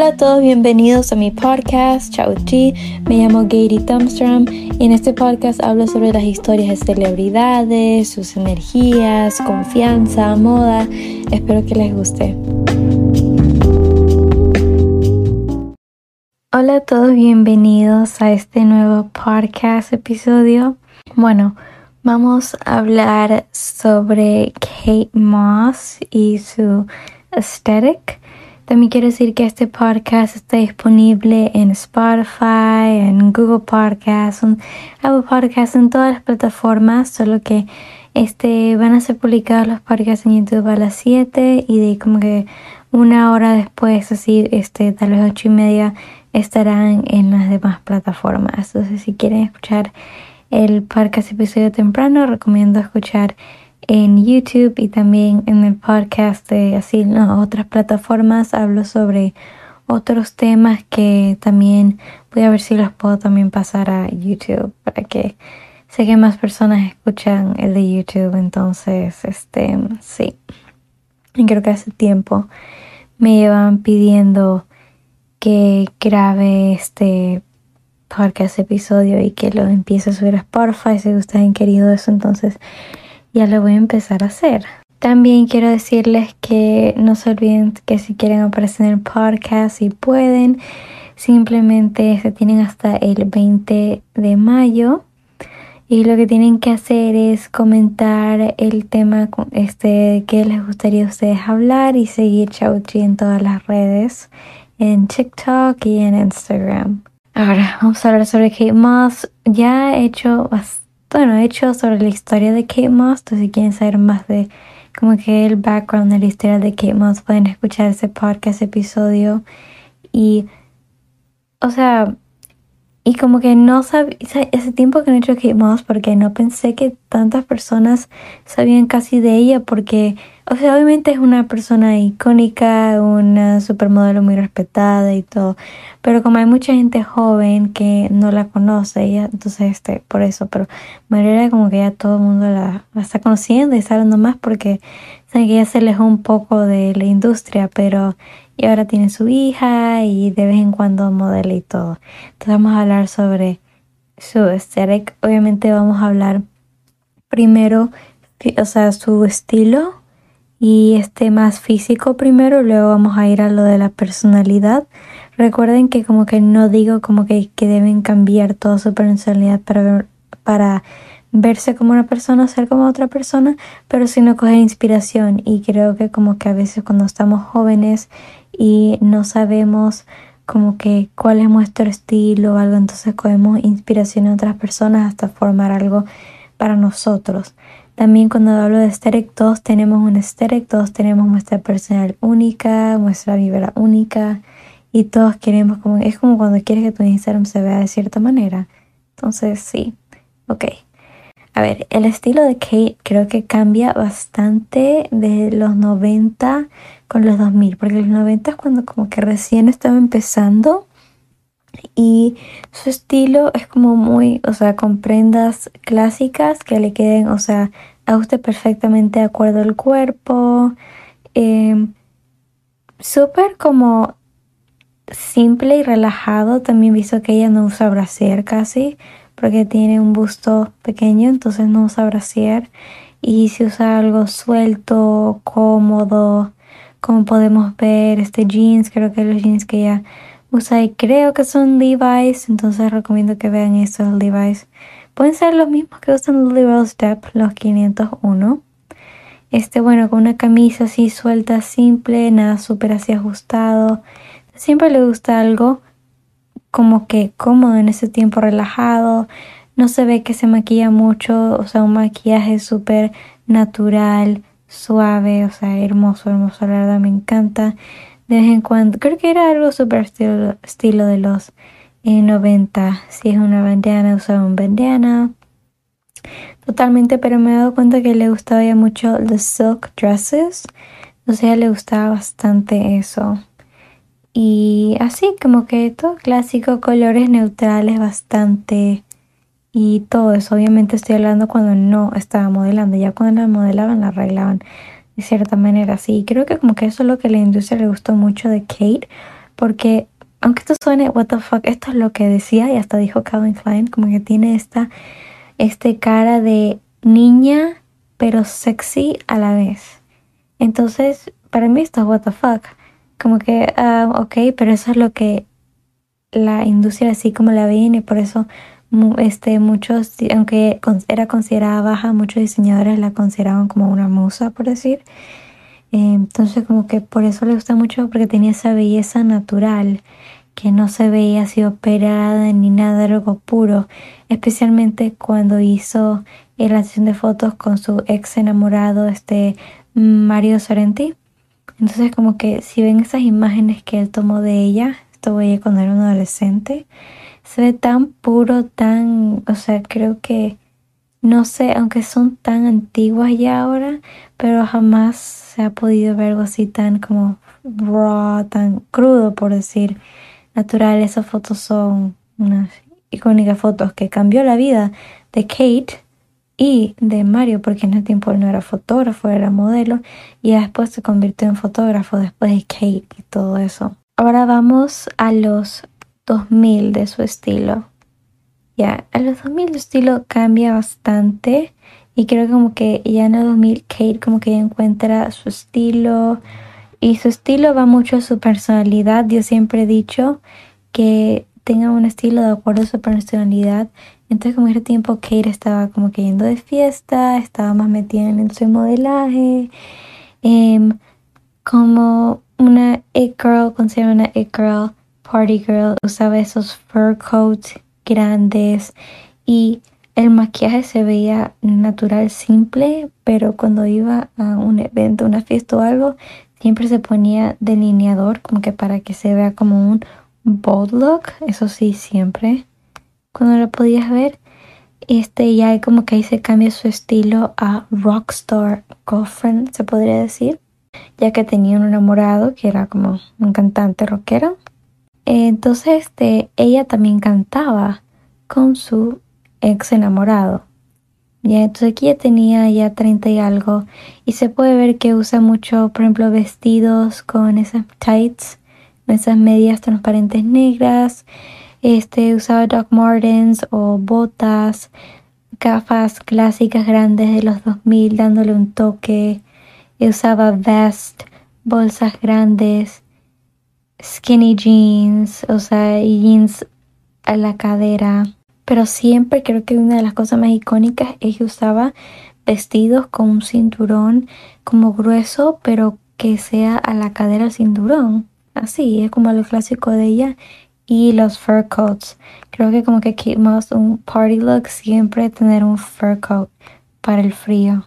Hola a todos, bienvenidos a mi podcast, Chao Chi. Me llamo Gary Thumbstrom y en este podcast hablo sobre las historias de celebridades, sus energías, confianza, moda. Espero que les guste. Hola a todos, bienvenidos a este nuevo podcast episodio. Bueno, vamos a hablar sobre Kate Moss y su aesthetic. También quiero decir que este podcast está disponible en Spotify, en Google Podcasts, en Podcasts, en todas las plataformas, solo que este van a ser publicados los podcasts en YouTube a las 7 y de como que una hora después, así, este, tal vez ocho y media, estarán en las demás plataformas. Entonces, si quieren escuchar el podcast episodio temprano, recomiendo escuchar en YouTube y también en el podcast de así no, otras plataformas hablo sobre otros temas que también voy a ver si los puedo también pasar a YouTube para que sé que más personas escuchan el de YouTube. Entonces este sí. Y creo que hace tiempo me llevan pidiendo que grabe este podcast episodio y que lo empiece a subir a Spotify si ustedes han querido eso. Entonces ya lo voy a empezar a hacer. También quiero decirles que no se olviden que si quieren aparecer en el podcast, si pueden, simplemente se tienen hasta el 20 de mayo. Y lo que tienen que hacer es comentar el tema este, que les gustaría a ustedes hablar y seguir Chauchi en todas las redes, en TikTok y en Instagram. Ahora vamos a hablar sobre Kate Moss. Ya he hecho bastante bueno, he hecho sobre la historia de Kate Moss, entonces si quieren saber más de como que el background de la historia de Kate Moss, pueden escuchar ese podcast, episodio. Y, o sea, y como que no sabía, ese tiempo que no he hecho Kate Moss porque no pensé que tantas personas sabían casi de ella porque o sea, obviamente es una persona icónica, una supermodelo muy respetada y todo, pero como hay mucha gente joven que no la conoce, ella, entonces este, por eso, pero manera como que ya todo el mundo la, está conociendo y está hablando más porque que ya se alejó un poco de la industria, pero y ahora tiene su hija y de vez en cuando modela y todo. Entonces vamos a hablar sobre su aesthetic. Obviamente vamos a hablar primero, o sea, su estilo y este más físico primero, luego vamos a ir a lo de la personalidad. Recuerden que como que no digo como que, que deben cambiar toda su personalidad para, para verse como una persona, ser como otra persona, pero sino coger inspiración y creo que como que a veces cuando estamos jóvenes y no sabemos como que cuál es nuestro estilo o algo, entonces cogemos inspiración en otras personas hasta formar algo para nosotros. También cuando hablo de aesthetic, todos tenemos un aesthetic, todos tenemos nuestra personal única, nuestra vibra única y todos queremos como, es como cuando quieres que tu Instagram se vea de cierta manera. Entonces, sí, ok. A ver, el estilo de Kate creo que cambia bastante de los 90 con los 2000, porque los 90 es cuando como que recién estaba empezando y su estilo es como muy, o sea, con prendas clásicas que le queden, o sea, ajuste perfectamente de acuerdo al cuerpo. Em, súper como simple y relajado. También visto que ella no usa brasier casi porque tiene un busto pequeño, entonces no usa brasier. Y si usa algo suelto, cómodo, como podemos ver, este jeans, creo que los jeans que ella usa y creo que son Levi's, entonces recomiendo que vean estos Levi's. Pueden ser los mismos que usan Lily Rose los 501. Este, bueno, con una camisa así suelta, simple, nada súper así ajustado. Siempre le gusta algo como que cómodo en ese tiempo relajado. No se ve que se maquilla mucho, o sea, un maquillaje súper natural, suave, o sea, hermoso, hermoso, la verdad me encanta. De vez en cuando, creo que era algo súper estilo, de los en 90. Si es una bandana, usaba un bandana. Totalmente, pero me he dado cuenta que le gustaba ya mucho los silk dresses. O sea, le gustaba bastante eso. Y así como que todo clásico, colores neutrales bastante. Y todo eso, obviamente estoy hablando cuando no estaba modelando. Ya cuando la modelaban, la arreglaban de cierta manera. Sí, creo que como que eso es lo que a la industria le gustó mucho de Kate porque aunque esto suene what the fuck, esto es lo que decía y hasta dijo Calvin Klein, como que tiene esta este cara de niña pero sexy a la vez. Entonces, para mí esto es what the fuck. Como que, uh, ok, pero eso es lo que la industria así como la ven y por eso este, muchos, aunque era considerada baja, muchos diseñadores la consideraban como una musa, por decir. Entonces como que por eso le gusta mucho porque tenía esa belleza natural que no se veía así operada ni nada, algo puro, especialmente cuando hizo la sesión de fotos con su ex enamorado, este Mario Sorrenti. Entonces como que si ven esas imágenes que él tomó de ella, esto voy cuando era un adolescente, se ve tan puro, tan, o sea, creo que, no sé, aunque son tan antiguas ya ahora, pero jamás se ha podido ver algo así tan como raw, tan crudo, por decir, natural. Esas fotos son unas icónicas fotos que cambió la vida de Kate y de Mario, porque en ese tiempo él no era fotógrafo, era modelo, y después se convirtió en fotógrafo después de Kate y todo eso. Ahora vamos a los 2000 de su estilo. Ya, a los 2000 su estilo cambia bastante y creo como que ya en el 2000 Kate como que encuentra su estilo y su estilo va mucho a su personalidad. Yo siempre he dicho que tenga un estilo de acuerdo a su personalidad. Entonces como ese tiempo Kate estaba como que yendo de fiesta, estaba más metida en su modelaje, em, como una it girl, considera una it girl party girl, usaba esos fur coats grandes y el maquillaje se veía natural, simple, pero cuando iba a un evento, una fiesta o algo, siempre se ponía delineador, como que para que se vea como un bold look, eso sí, siempre. Cuando lo podías ver, este ya como que ahí se cambia su estilo a rockstar girlfriend, se podría decir, ya que tenía un enamorado que era como un cantante rockero entonces, este, ella también cantaba con su ex enamorado. Ya, entonces aquí ya tenía ya 30 y algo y se puede ver que usa mucho, por ejemplo, vestidos con esas tights, esas medias transparentes negras. Este usaba Doc Martens o botas, gafas clásicas grandes de los 2000 dándole un toque. Usaba vest, bolsas grandes skinny jeans, o sea, jeans a la cadera. Pero siempre creo que una de las cosas más icónicas es que usaba vestidos con un cinturón como grueso, pero que sea a la cadera el cinturón. Así, es como lo clásico de ella. Y los fur coats. Creo que como que Kate Moss, un party look, siempre tener un fur coat para el frío.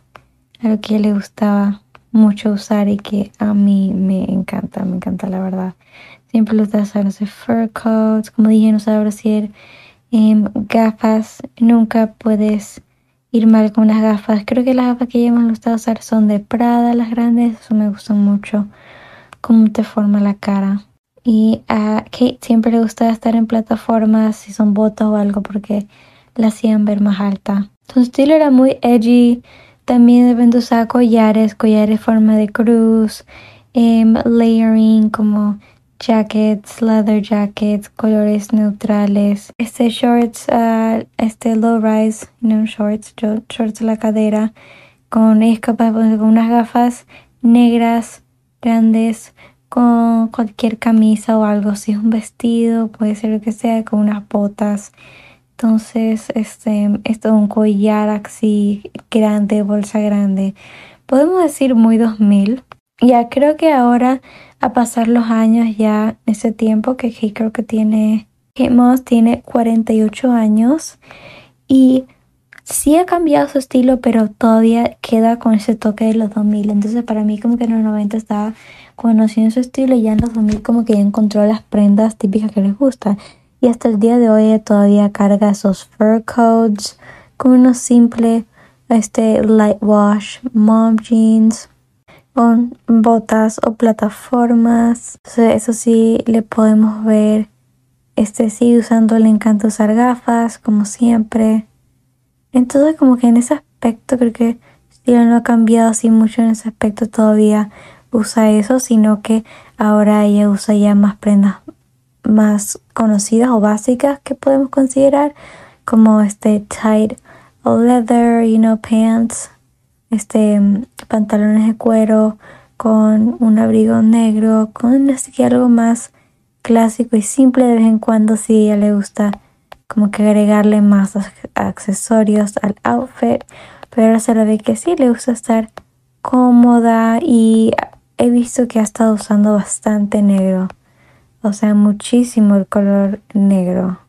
Algo que le gustaba mucho usar y que a mí me encanta, me encanta la verdad. Siempre lo usar, no sé, fur coats, como dije, no sabe decir em, gafas. Nunca puedes ir mal con las gafas. Creo que las gafas que yo más gustado usar son de Prada, las grandes, eso me gusta mucho, cómo te forma la cara. Y a Kate siempre le gustaba estar en plataformas, si son botas o algo, porque la hacían ver más alta. Su estilo era muy edgy, también deben usar collares, collares forma de cruz, em, layering como jackets, leather jackets, colores neutrales. Este shorts, uh, este low rise, no shorts, shorts a la cadera, con es capaz de con unas gafas negras grandes con cualquier camisa o algo, si es un vestido, puede ser lo que sea, con unas botas entonces, este, esto es un collar así grande, bolsa grande. Podemos decir muy 2000. Ya creo que ahora, a pasar los años, ya ese tiempo que creo que tiene, que Moss tiene 48 años y sí ha cambiado su estilo, pero todavía queda con ese toque de los 2000. Entonces, para mí, como que en los 90 estaba conociendo su estilo y ya en los 2000, como que ya encontró las prendas típicas que les gustan y hasta el día de hoy todavía carga esos fur coats con unos simple este light wash mom jeans con botas o plataformas. Eso sí le podemos ver este sigue usando le encanta usar gafas como siempre. Entonces como que en ese aspecto creo que estilo no ha cambiado así mucho en ese aspecto todavía usa eso sino que ahora ella usa ya más prendas más conocidas o básicas que podemos considerar, como este tight leather, you know, pants, este pantalones de cuero con un abrigo negro, con así que algo más clásico y simple de vez en cuando si a ella le gusta como que agregarle más accesorios al outfit, pero se le ve que sí le gusta estar cómoda y he visto que ha estado usando bastante negro, o sea, muchísimo el color negro.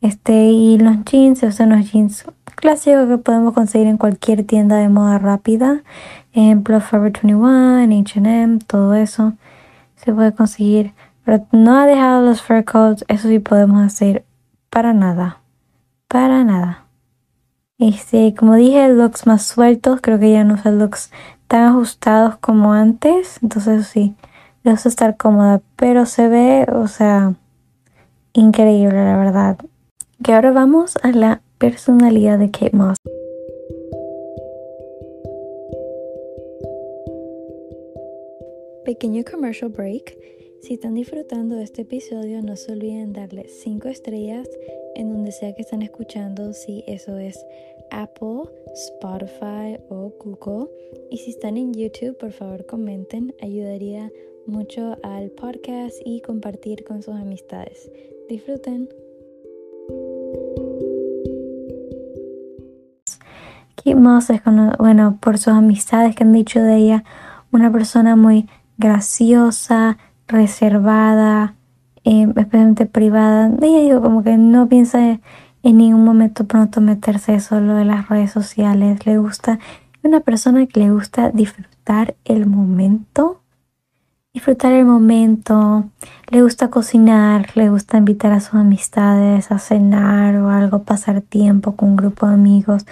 Este, y los jeans, o sea, los jeans clásicos que podemos conseguir en cualquier tienda de moda rápida, ejemplo Forever 21, H&M, todo eso se puede conseguir, pero no ha dejado los fur coats, eso sí podemos hacer para nada, para nada. Este, como dije, looks más sueltos, creo que ya no usa looks tan ajustados como antes, entonces sí, le gusta estar cómoda, pero se ve, o sea, increíble la verdad. Que ahora vamos a la personalidad de Kate Moss. Pequeño commercial break. Si están disfrutando de este episodio, no se olviden darle 5 estrellas en donde sea que están escuchando, si eso es Apple, Spotify o Google. Y si están en YouTube, por favor comenten, ayudaría mucho al podcast y compartir con sus amistades. Disfruten. Kate Moss es, bueno, por sus amistades que han dicho de ella, una persona muy graciosa, reservada, eh, especialmente privada. Ella dijo como que no piensa en ningún momento pronto meterse solo en las redes sociales. Le gusta, una persona que le gusta disfrutar el momento. Disfrutar el momento, le gusta cocinar, le gusta invitar a sus amistades a cenar o algo, pasar tiempo con un grupo de amigos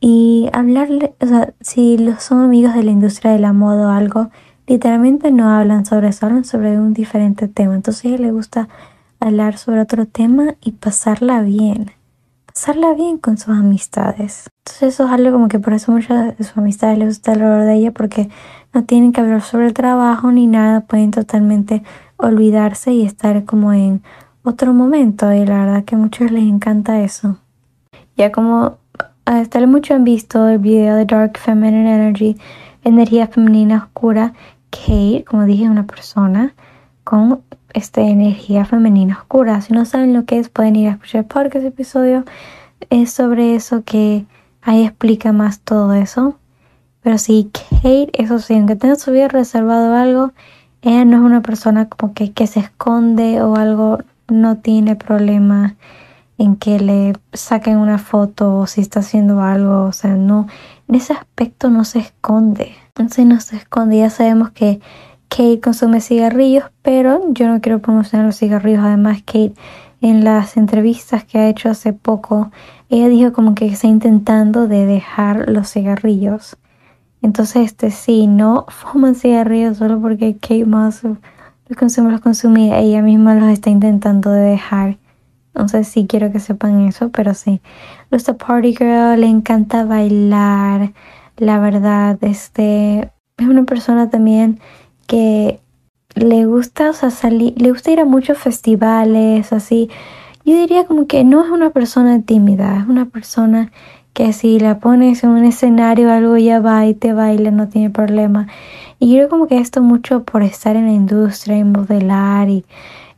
y hablarle, o sea, si son amigos de la industria de la moda o algo, literalmente no hablan sobre eso, hablan sobre un diferente tema. Entonces a ella le gusta hablar sobre otro tema y pasarla bien. Pasarla bien con sus amistades. Entonces eso es algo como que por eso muchas de sus amistades les gusta hablar de ella porque no tienen que hablar sobre el trabajo ni nada, pueden totalmente olvidarse y estar como en otro momento y la verdad que a muchos les encanta eso. Ya como estar mucho han visto el video de Dark Feminine Energy, energía femenina oscura Kate, como dije, una persona con esta energía femenina oscura. Si no saben lo que es, pueden ir a escuchar ese episodio es sobre eso que ahí explica más todo eso. Pero sí, Kate, eso sí, aunque tenga su vida reservado algo, ella no es una persona como que, que se esconde o algo, no tiene problema en que le saquen una foto o si está haciendo algo, o sea, no, en ese aspecto no se esconde. Entonces no se esconde, ya sabemos que Kate consume cigarrillos, pero yo no quiero promocionar los cigarrillos. Además, Kate en las entrevistas que ha hecho hace poco, ella dijo como que está intentando de dejar los cigarrillos. Entonces, este sí, no fuman cigarrillos solo porque Kate Moss los consume, los consumía, ella misma los está intentando de dejar. Entonces sí quiero que sepan eso, pero sí. Gusta Party Girl, le encanta bailar, la verdad, este es una persona también que le gusta, o sea, salir, le gusta ir a muchos festivales, así. Yo diría como que no es una persona tímida, es una persona que si la pones en un escenario algo ya va y te baila, no tiene problema. Y yo creo como que esto mucho por estar en la industria y modelar y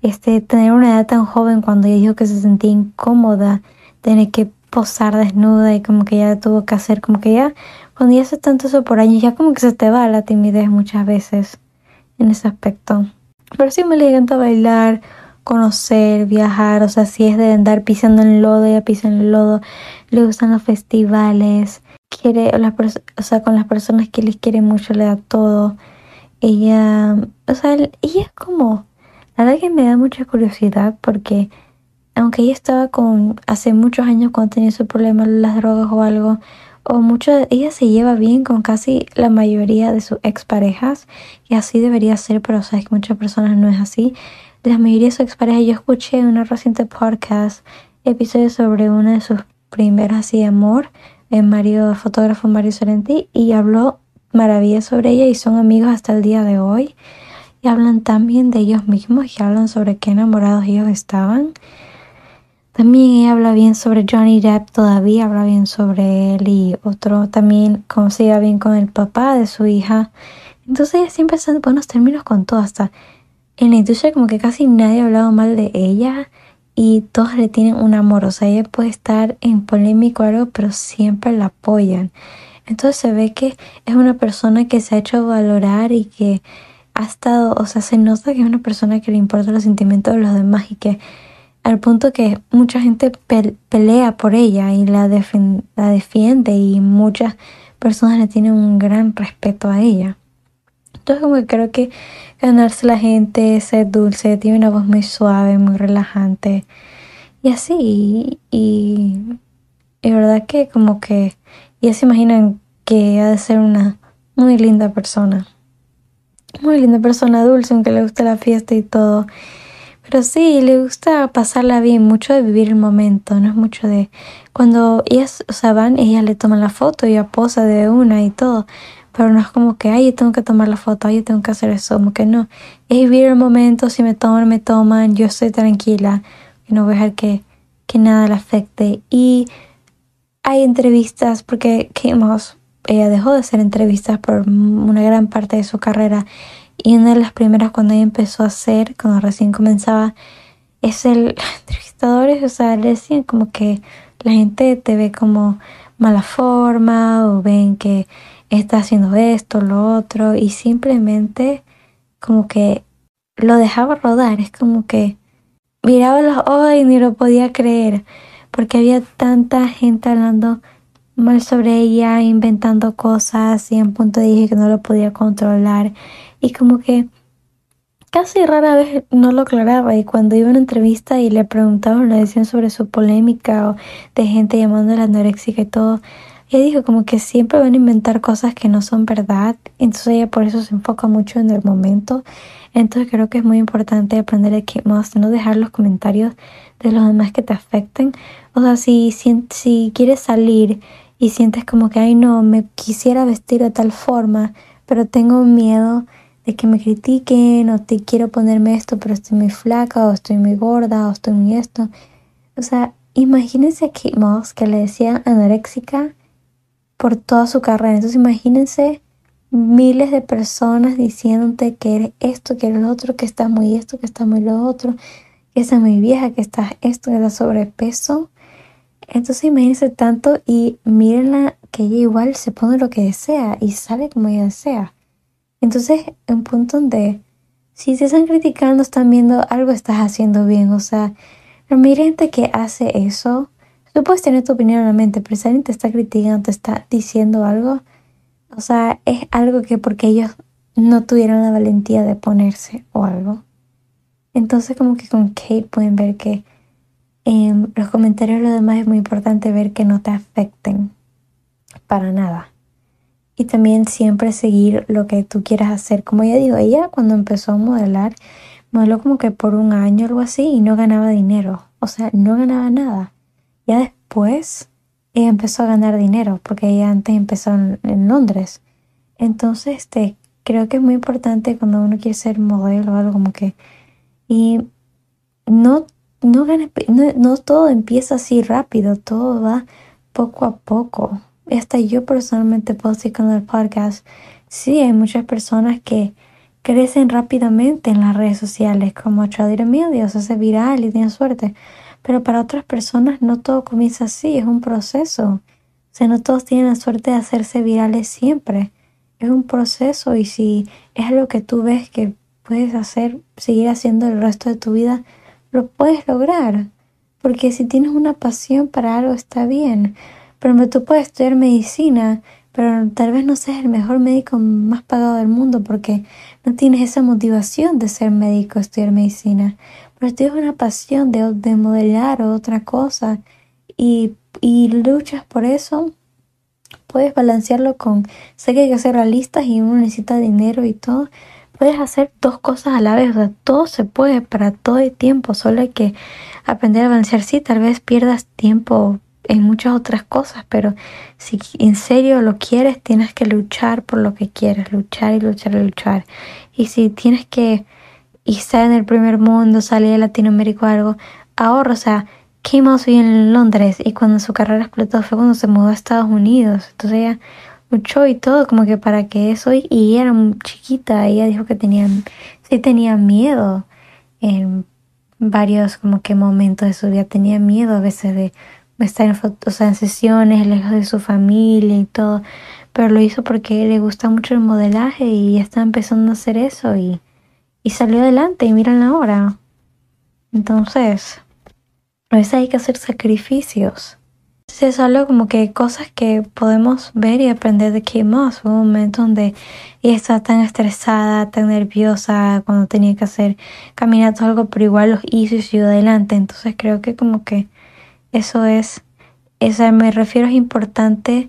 este tener una edad tan joven cuando ella dijo que se sentía incómoda, tener que posar desnuda y como que ya tuvo que hacer como que ya cuando ya hace tanto eso por años, ya como que se te va la timidez muchas veces en ese aspecto. Pero sí me le encanta bailar, conocer, viajar, o sea, si es de andar pisando en lodo, ella pisa en lodo, le gustan los festivales, quiere, o sea, con las personas que les quiere mucho le da todo. Ella, o sea, ella es como, la verdad que me da mucha curiosidad porque aunque ella estaba con, hace muchos años cuando tenía su problema las drogas o algo, o mucho, ella se lleva bien con casi la mayoría de sus exparejas y así debería ser, pero sabes que muchas personas no es así. La mayoría de sus exparejas, yo escuché en una reciente podcast episodio sobre una de sus primeras así de amor, el Mario, el fotógrafo Mario Sorrenti, y habló maravillas sobre ella y son amigos hasta el día de hoy. y hablan también de ellos mismos y hablan sobre qué enamorados ellos estaban. También ella habla bien sobre Johnny Depp todavía, habla bien sobre él y otro también cómo se bien con el papá de su hija. Entonces ella siempre está en buenos términos con todo, hasta en la industria como que casi nadie ha hablado mal de ella y todos le tienen un amor, o sea, ella puede estar en polémico o algo, pero siempre la apoyan. Entonces se ve que es una persona que se ha hecho valorar y que ha estado, o sea, se nota que es una persona que le importa los sentimientos de los demás y que al punto que mucha gente pelea por ella y la, defiende y muchas personas le tienen un gran respeto a ella. Entonces como que creo que ganarse la gente, ser dulce, tiene una voz muy suave, muy relajante y así. Y, es verdad que como que ya se imaginan que ha de ser una muy linda persona. Muy linda persona, dulce, aunque le guste la fiesta y todo. Pero sí, le gusta pasarla bien, mucho de vivir el momento, no es mucho de cuando ellas, o sea, van, ella le toman la foto ella posa de una y todo, pero no es como que, ay, yo tengo que tomar la foto, ay, yo tengo que hacer eso, como que no, es vivir el momento, si me toman, me toman, yo estoy tranquila y no voy a dejar que, que nada le afecte. Y hay entrevistas, porque Kate Moss, ella dejó de hacer entrevistas por una gran parte de su carrera y una de las primeras cuando ella empezó a hacer, cuando recién comenzaba, es el entrevistadores, o sea, le decían como que la gente te ve como mala forma o ven que está haciendo esto, lo otro y simplemente como que lo dejaba rodar, es como que miraba los ojos y ni lo podía creer porque había tanta gente hablando mal sobre ella, inventando cosas y en punto dije que no lo podía controlar y como que casi rara vez no lo aclaraba y cuando iba a una entrevista y le preguntaban, le decían sobre su polémica o de gente llamando la anorexica y todo, ella dijo como que siempre van a inventar cosas que no son verdad, entonces ella por eso se enfoca mucho en el momento. Entonces creo que es muy importante aprender a que más no dejar los comentarios de los demás que te afecten. O sea, si, si, si quieres salir y sientes como que, ay no, me quisiera vestir de tal forma, pero tengo miedo de que me critiquen o te quiero ponerme esto, pero estoy muy flaca o estoy muy gorda o estoy muy esto. O sea, imagínense a Kate Moss que le decía anoréxica por toda su carrera. Entonces imagínense miles de personas diciéndote que eres esto, que eres lo otro, que estás muy esto, que estás muy lo otro, que estás muy vieja, que estás esto, que estás sobrepeso. Entonces imagínense tanto y mírenla que ella igual se pone lo que desea y sale como ella desea. Entonces, un punto donde si te están criticando, están viendo algo estás haciendo bien. O sea, la gente que hace eso, tú puedes tener tu opinión en la mente, pero si alguien te está criticando, te está diciendo algo, o sea, es algo que porque ellos no tuvieron la valentía de ponerse o algo. Entonces, como que con Kate pueden ver que en los comentarios los demás es muy importante ver que no te afecten para nada y también siempre seguir lo que tú quieras hacer. Como ya digo, ella cuando empezó a modelar, modeló como que por un año o algo así y no ganaba dinero. O sea, no ganaba nada. Ya después ella empezó a ganar dinero porque ella antes empezó en, Londres. Entonces, este, creo que es muy importante cuando uno quiere ser modelo o algo como que... Y no, no, no, no todo empieza así rápido, todo va poco a poco hasta yo personalmente puedo decir con el podcast, sí, hay muchas personas que crecen rápidamente en las redes sociales, como Charlie D'Amelio, se hace viral y tiene suerte. Pero para otras personas no todo comienza así, es un proceso. O sea, no todos tienen la suerte de hacerse virales siempre. Es un proceso y si es algo que tú ves que puedes hacer, seguir haciendo el resto de tu vida, lo puedes lograr. Porque si tienes una pasión para algo está bien. Pero tú puedes estudiar medicina, pero tal vez no seas el mejor médico más pagado del mundo porque no tienes esa motivación de ser médico, estudiar medicina. Pero tienes una pasión de, de modelar o otra cosa y, y luchas por eso, puedes balancearlo con, sé que hay que ser realistas y uno necesita dinero y todo, puedes hacer dos cosas a la vez, o sea, todo se puede para todo el tiempo, solo hay que aprender a balancear. Sí, tal vez pierdas tiempo en muchas otras cosas, pero si en serio lo quieres, tienes que luchar por lo que quieres, luchar y luchar y luchar. Y si tienes que estar en el primer mundo, salir de Latinoamérica o algo, ahorra, o sea, Kim en Londres y cuando su carrera explotó fue cuando se mudó a Estados Unidos. Entonces ella luchó y todo como que para que eso y era muy chiquita, ella dijo que tenía, sí tenía miedo en varios como que momentos de su vida, tenía miedo a veces de estar en, o sea, en sesiones lejos de su familia y todo, pero lo hizo porque le gusta mucho el modelaje y está empezando a hacer eso y, y salió adelante y miran ahora. Entonces, a veces hay que hacer sacrificios. Es algo como que cosas que podemos ver y aprender de Kate Moss. Hubo un momento donde ella estaba tan estresada, tan nerviosa cuando tenía que hacer caminatas o algo, pero igual los hizo y siguió adelante. Entonces creo que como que eso es, eso me refiero es importante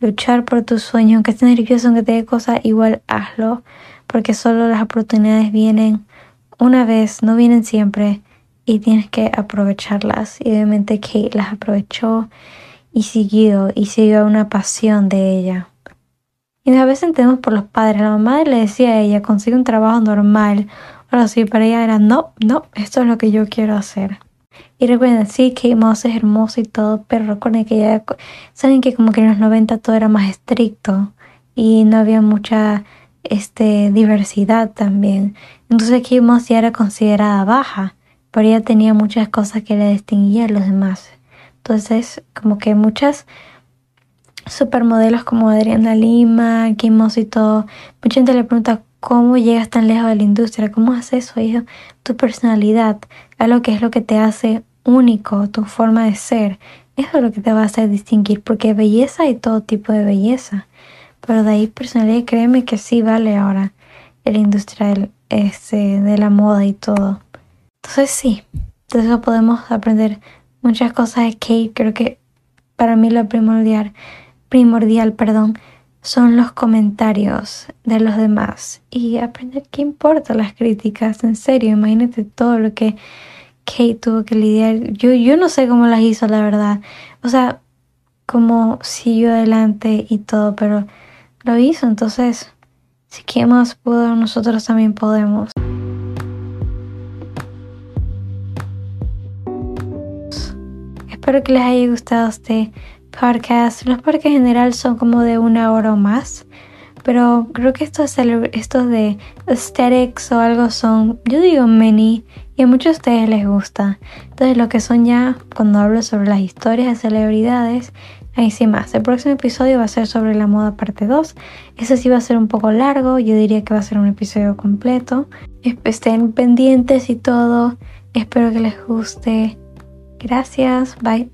luchar por tus sueños, aunque estés nervioso, aunque te dé cosas, igual hazlo, porque solo las oportunidades vienen una vez, no vienen siempre y tienes que aprovecharlas. Y obviamente Kate las aprovechó y siguió y siguió una pasión de ella. Y a veces entendemos por los padres. La mamá le decía a ella, consigue un trabajo normal. Ahora sí, para ella era, no, no, esto es lo que yo quiero hacer. Y recuerden, sí, Kate Moss es hermoso y todo, pero recuerden que ya, saben que como que en los 90 todo era más estricto y no había mucha este, diversidad también. Entonces Kate Moss ya era considerada baja pero ella tenía muchas cosas que le distinguían a los demás. Entonces, como que muchas supermodelos como Adriana Lima, Kim y todo, mucha gente le pregunta cómo llegas tan lejos de la industria, cómo haces eso, hijo, tu personalidad, algo que es lo que te hace único, tu forma de ser, eso es lo que te va a hacer distinguir, porque belleza hay todo tipo de belleza, pero de ahí personalidad, créeme que sí vale ahora en la industria del, este, de la moda y todo. Entonces sí, de eso podemos aprender muchas cosas de Kate. Creo que para mí lo primordial, primordial, perdón, son los comentarios de los demás y aprender qué importa las críticas. En serio, imagínate todo lo que Kate tuvo que lidiar. Yo, yo no sé cómo las hizo, la verdad. O sea, cómo siguió adelante y todo, pero lo hizo. Entonces, si quien más pudo, nosotros también podemos. Espero que les haya gustado este podcast. Los podcasts en general son como de una hora o más. Pero creo que estos, estos de aesthetics o algo son, yo digo many, y a muchos de ustedes les gusta. Entonces lo que son ya, cuando hablo sobre las historias de celebridades, ahí sí más. El próximo episodio va a ser sobre la moda parte 2. Ese sí va a ser un poco largo, yo diría que va a ser un episodio completo. Estén pendientes y todo. Espero que les guste. Gracias. Bye.